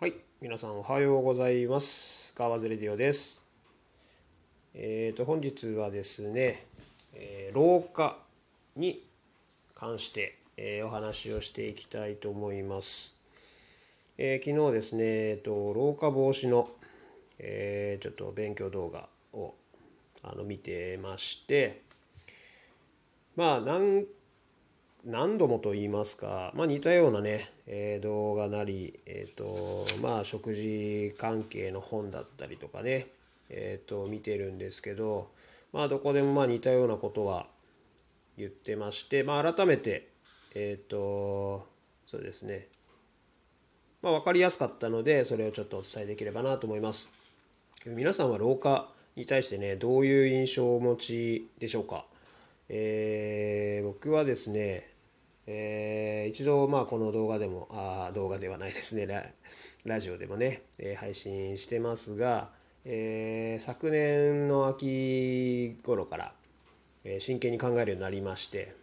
はい、皆さんおはようございます。川津レディオです。えーと本日はですね、えー老化に関して、えーお話をしていきたいと思います。え昨日ですね、えーと老化防止の、えちょっと勉強動画をあの見てまして、まあ何何度もと言いますか、まあ、似たようなね、えー動画なり、えーとまあ、食事関係の本だったりとかね、えー、と見てるんですけど、まあ、どこでもまあ似たようなことは言ってまして、まあ、改めて、えっ、とそうですね、まあ、分かりやすかったのでそれをちょっとお伝えできればなと思います。皆さんは老化に対してねどういう印象をお持ちでしょうか、えー僕はですね、えー一度まあこの動画でもあ動画ではないですね。ララジオでもね、えー配信してますが、えー昨年の秋頃から、えー真剣に考えるようになりまして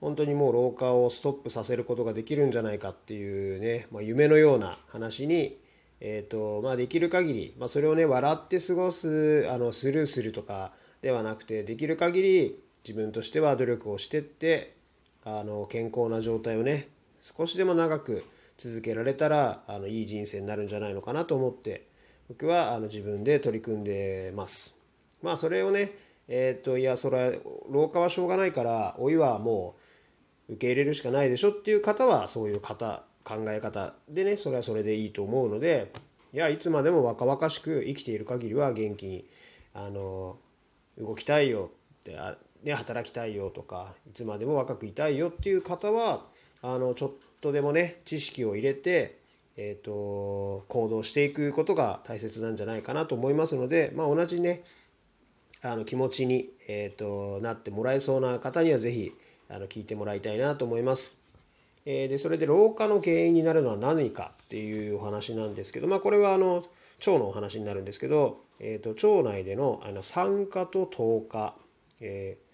本当にもう老化をストップさせることができるんじゃないかっていうね、まあ、夢のような話に、えーとまあ、できる限り、まあ、それをね笑って過ごすあのスルーするとかではなくてできる限り自分としては努力をしてってあの健康な状態をね少しでも長く続けられたらあのいい人生になるんじゃないのかなと思って僕はあの自分で取り組んでます。まあそれをねえっ、といやそれは老化はしょうがないから老いはもう受け入れるしかないでしょっていう方はそういう方考え方でねそれはそれでいいと思うのでいやいつまでも若々しく生きている限りは元気にあの動きたいよってね、働きたいよとかいつまでも若くいたいよっていう方はあのちょっとでもね知識を入れて、えー、と行動していくことが大切なんじゃないかなと思いますので、まあ、同じねあの気持ちに、えー、となってもらえそうな方には是非あの聞いてもらいたいなと思います。えーでそれで老化の原因になるのは何かっていうお話なんですけど、まあ、これはあの腸のお話になるんですけど、えー、と腸内でのあの酸化と糖化、えー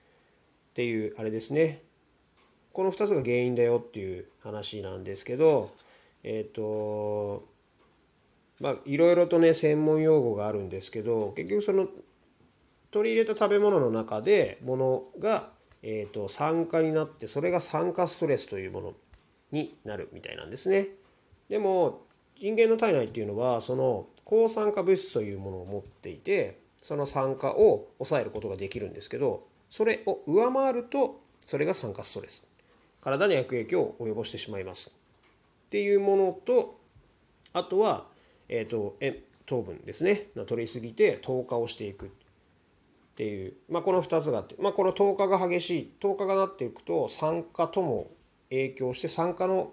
っていうあれですねこの2つが原因だよっていう話なんですけどえっ、とまあいろいろとね専門用語があるんですけど結局その取り入れた食べ物の中でものが、えー、と酸化になってそれが酸化ストレスというものになるみたいなんですね。でも人間の体内っていうのはその抗酸化物質というものを持っていてその酸化を抑えることができるんですけどそれを上回るとそれが酸化ストレス。体に悪影響を及ぼしてしまいます。っていうものとあとは、えー、とえ糖分ですね。取りすぎて糖化をしていく。っていう、まあ、この2つがあって、まあ、この糖化が激しい。糖化がなっていくと酸化とも影響して酸化の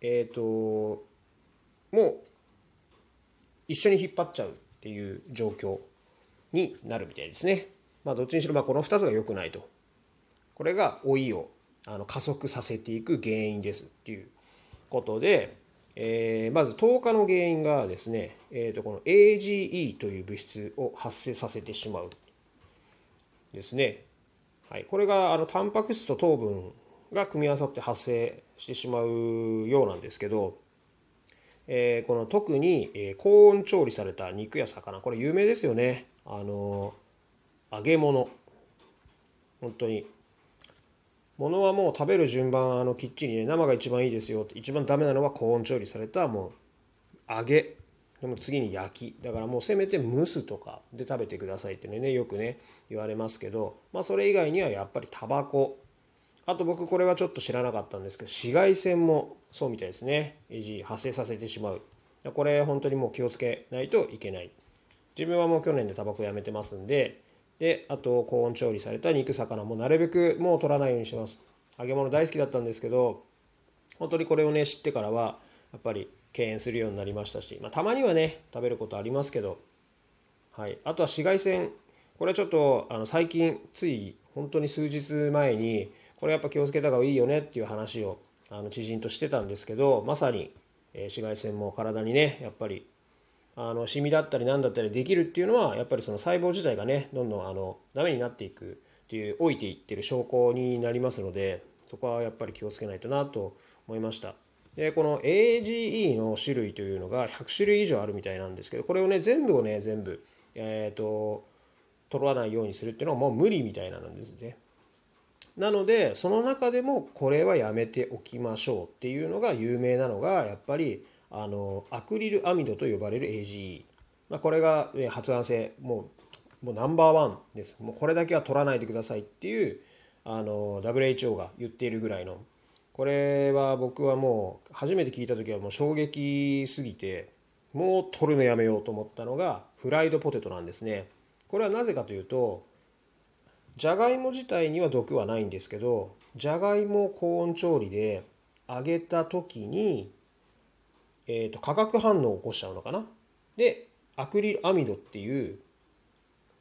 えっ、ともう一緒に引っ張っちゃうっていう状況になるみたいですね。まあ、どっちにしろまあこの2つが良くないと。これが老いをあの加速させていく原因ですっていうことで、えーまず糖化の原因がですね、えー、とこの AGE という物質を発生させてしまうですね。はい、これがあのタンパク質と糖分が組み合わさって発生してしまうようなんですけど、えーこの特に、高温調理された肉や魚これ有名ですよねあの揚げ物。本当に。物はもう食べる順番あのきっちりね生が一番いいですよ。って一番ダメなのは高温調理されたもう揚げ。でも次に焼き。だからもうせめて蒸すとか。で食べてくださいってねよくね言われますけど。まあそれ以外にはやっぱりタバコ。あと僕これはちょっと知らなかったんですけど紫外線もそうみたいですね。AG 発生させてしまう。これ本当にもう気をつけないといけない。自分はもう去年でタバコやめてますんでであと高温調理された肉魚もなるべくもう取らないようにしてます。揚げ物大好きだったんですけど本当にこれをね知ってからはやっぱり敬遠するようになりましたし、まあ、たまにはね食べることありますけど、はい、あとは紫外線これはちょっとあの最近つい本当に数日前にこれやっぱ気をつけた方がいいよねっていう話をあの知人としてたんですけどまさに、え紫外線も体にねやっぱりあのシミだったり何だったりできるっていうのはやっぱりその細胞自体がねどんどんあのダメになっていくっていう老いていってる証拠になりますのでそこはやっぱり気をつけないとなと思いましたでこの AGE の種類というのが100種類以上あるみたいなんですけどこれをね全部をね全部えっ、ー、と取らないようにするっていうのはもう無理みたいなんですね。なのでその中でもこれはやめておきましょうっていうのが有名なのがやっぱりあのアクリルアミドと呼ばれる AGE、まあ、これが発がん性もうもうナンバーワンです。もうこれだけは取らないでくださいっていうあの WHO が言っているぐらいの。これは僕はもう初めて聞いた時はもう衝撃すぎてもう取るのやめようと思ったのがフライドポテトなんですね。これはなぜかというとじゃがいも自体には毒はないんですけどじゃがいもを高温調理で揚げた時に、えーと、化学反応を起こしちゃうのかな？でアクリルアミドっていう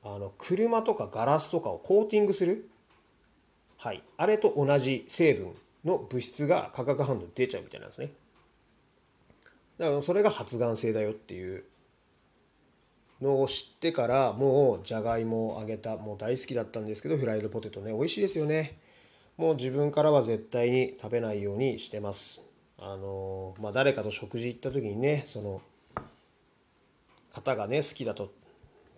あの車とかガラスとかをコーティングする、はい、あれと同じ成分の物質が化学反応で出ちゃうみたいなんですね。だからそれが発がん性だよっていうのを知ってからもうじゃがいもを揚げたもう大好きだったんですけどフライドポテトね美味しいですよね。もう自分からは絶対に食べないようにしてます。あのまあ誰かと食事行った時にねその方がね好きだと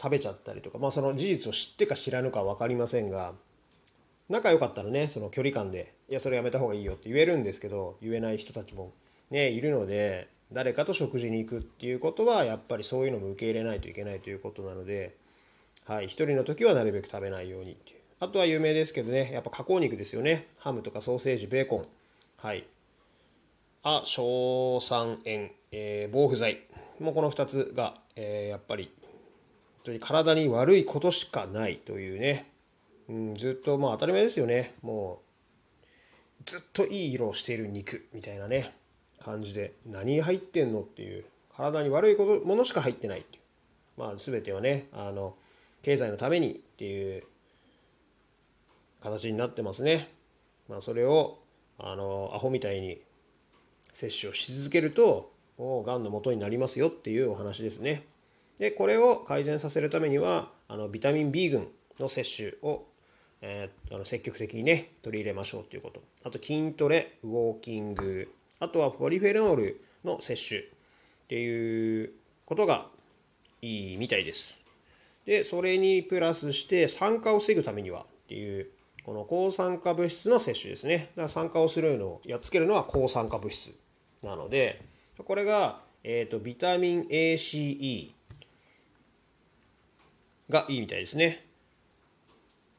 食べちゃったりとかまあその事実を知ってか知らぬか分かりませんが仲良かったらねその距離感で「いやそれやめた方がいいよ」って言えるんですけど言えない人たちもねいるので誰かと食事に行くっていうことはやっぱりそういうのも受け入れないといけないということなので、はい、一人の時はなるべく食べないようにっていう。あとは有名ですけどねやっぱ加工肉ですよね。ハムとかソーセージベーコン。はい。あ硝酸塩、えー、防腐剤。もうこの2つが、えー、やっぱり本当に体に悪いことしかないというね、うん、ずっとまあ当たり前ですよね。もうずっといい色をしている肉みたいなね感じで何入ってんのっていう体に悪いことものしか入ってないっていまあ全てはねあの経済のためにっていう形になってますね。まあ、それをあのアホみたいに摂取をし続けるとがんの元になりますよっていうお話ですね。でこれを改善させるためにはあのビタミン B 群の摂取を、えー、あの積極的にね取り入れましょうということあと筋トレウォーキングあとはポリフェノールの摂取っていうことがいいみたいです。で、それにプラスして酸化を防ぐためにはっていう、この抗酸化物質の摂取ですね。だから酸化をするのをやっつけるのは抗酸化物質なので、これが、えーと、ビタミン ACE がいいみたいですね。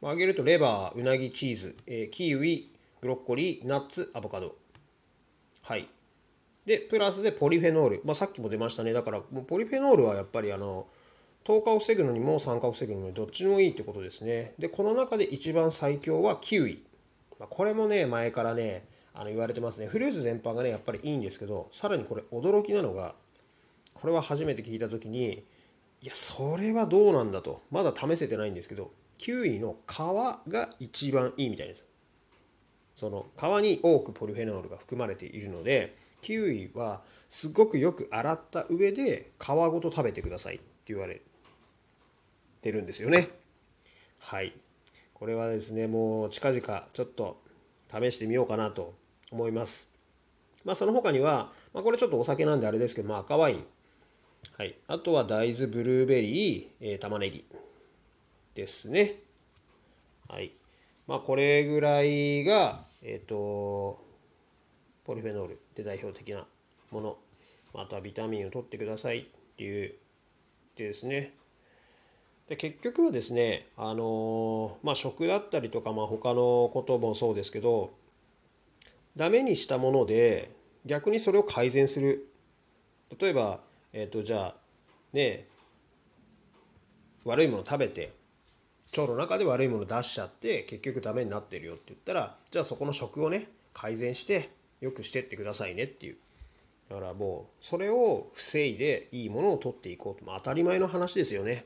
あげるとレバー、うなぎ、チーズ、えー、キウイ、ブロッコリー、ナッツ、アボカド。はい。で、プラスでポリフェノール。まあ、さっきも出ましたね。だから、ポリフェノールはやっぱり、あの、糖化を防ぐのにも酸化を防ぐのにどっちもいいってことですね。で、この中で一番最強はキウイ。まあ、これもね、前からね、あの言われてますね。フルーツ全般がね、やっぱりいいんですけど、さらにこれ驚きなのが、これは初めて聞いた時に、いや、それはどうなんだと。まだ試せてないんですけど、キウイの皮が一番いいみたいです。その皮に多くポリフェノールが含まれているのでキウイはすごくよく洗った上で皮ごと食べてくださいって言われてるんですよね。はい。これはですねもう近々ちょっと試してみようかなと思います。まあその他には、まあ、これちょっとお酒なんであれですけど、まあ、赤ワイン。はい、あとは大豆ブルーベリー、えー、玉ねぎですね。はい。まあ、これぐらいが、えっ、ー、と、ポリフェノールで代表的なもの、またビタミンを取ってくださいっていうでですね。で結局はですね、あのまあ、食だったりとか、まあ、他のこともそうですけど、ダメにしたもので逆にそれを改善する。例えば、えっ、ー、と、じゃあ、ね、悪いもの食べて腸の中で悪いもの出しちゃって結局ダメになってるよって言ったらじゃあそこの食をね改善してよくしてってくださいねっていうだからもうそれを防いでいいものを取っていこうと、ま、当たり前の話ですよね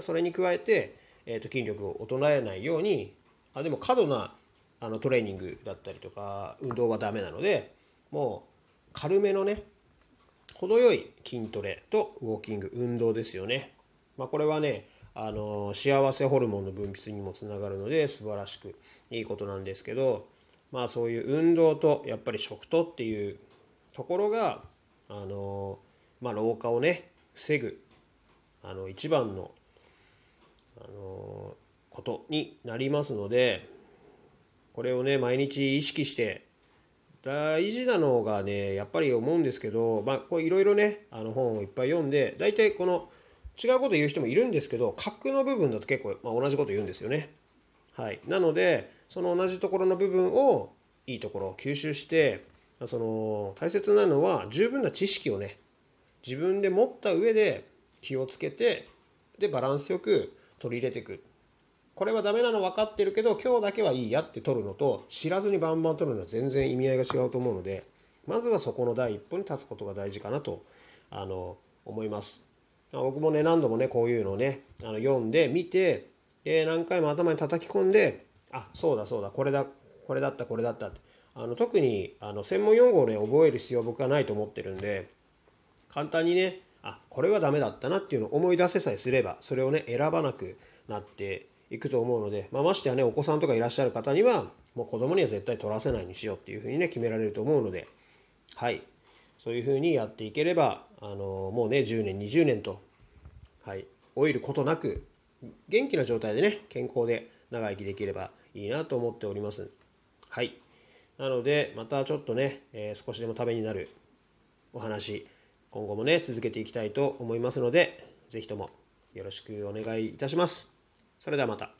それに加えて、えー、と筋力を衰えないようにあでも過度なあのトレーニングだったりとか運動はダメなのでもう軽めのね程よい筋トレとウォーキング運動ですよね、まあ、これはねあの幸せホルモンの分泌にもつながるので素晴らしくいいことなんですけどまあそういう運動とやっぱり食とっていうところがあのまあ老化をね防ぐあの一番のあのことになりますのでこれをね毎日意識して大事なのがねやっぱり思うんですけどまあこういろいろねあの本をいっぱい読んで大体この違うこと言う人もいるんですけど核の部分だと結構、まあ、同じこと言うんですよね。はい、なのでその同じところの部分をいいところを吸収してその大切なのは十分な知識をね自分で持った上で気をつけてでバランスよく取り入れていくこれはダメなの分かってるけど今日だけはいいやって取るのと知らずにバンバン取るのは全然意味合いが違うと思うのでまずはそこの第一歩に立つことが大事かなとあの思います。僕もね何度もねこういうのをねあの読んで見てで何回も頭に叩き込んであそうだそうだこれだこれだったこれだったってあの特にあの専門用語をね覚える必要は僕はないと思ってるんで簡単にねあこれはダメだったなっていうのを思い出せさえすればそれをね選ばなくなっていくと思うので、まあ、ましてやねお子さんとかいらっしゃる方にはもう子供には絶対取らせないにしようっていうふうにね決められると思うのではい。そういうふうにやっていければあのもうね10年20年と、はい、老いることなく元気な状態でね健康で長生きできればいいなと思っております。はい。なのでまたちょっとね、えー、少しでもためになるお話今後もね続けていきたいと思いますのでぜひともよろしくお願いいたします。それではまた。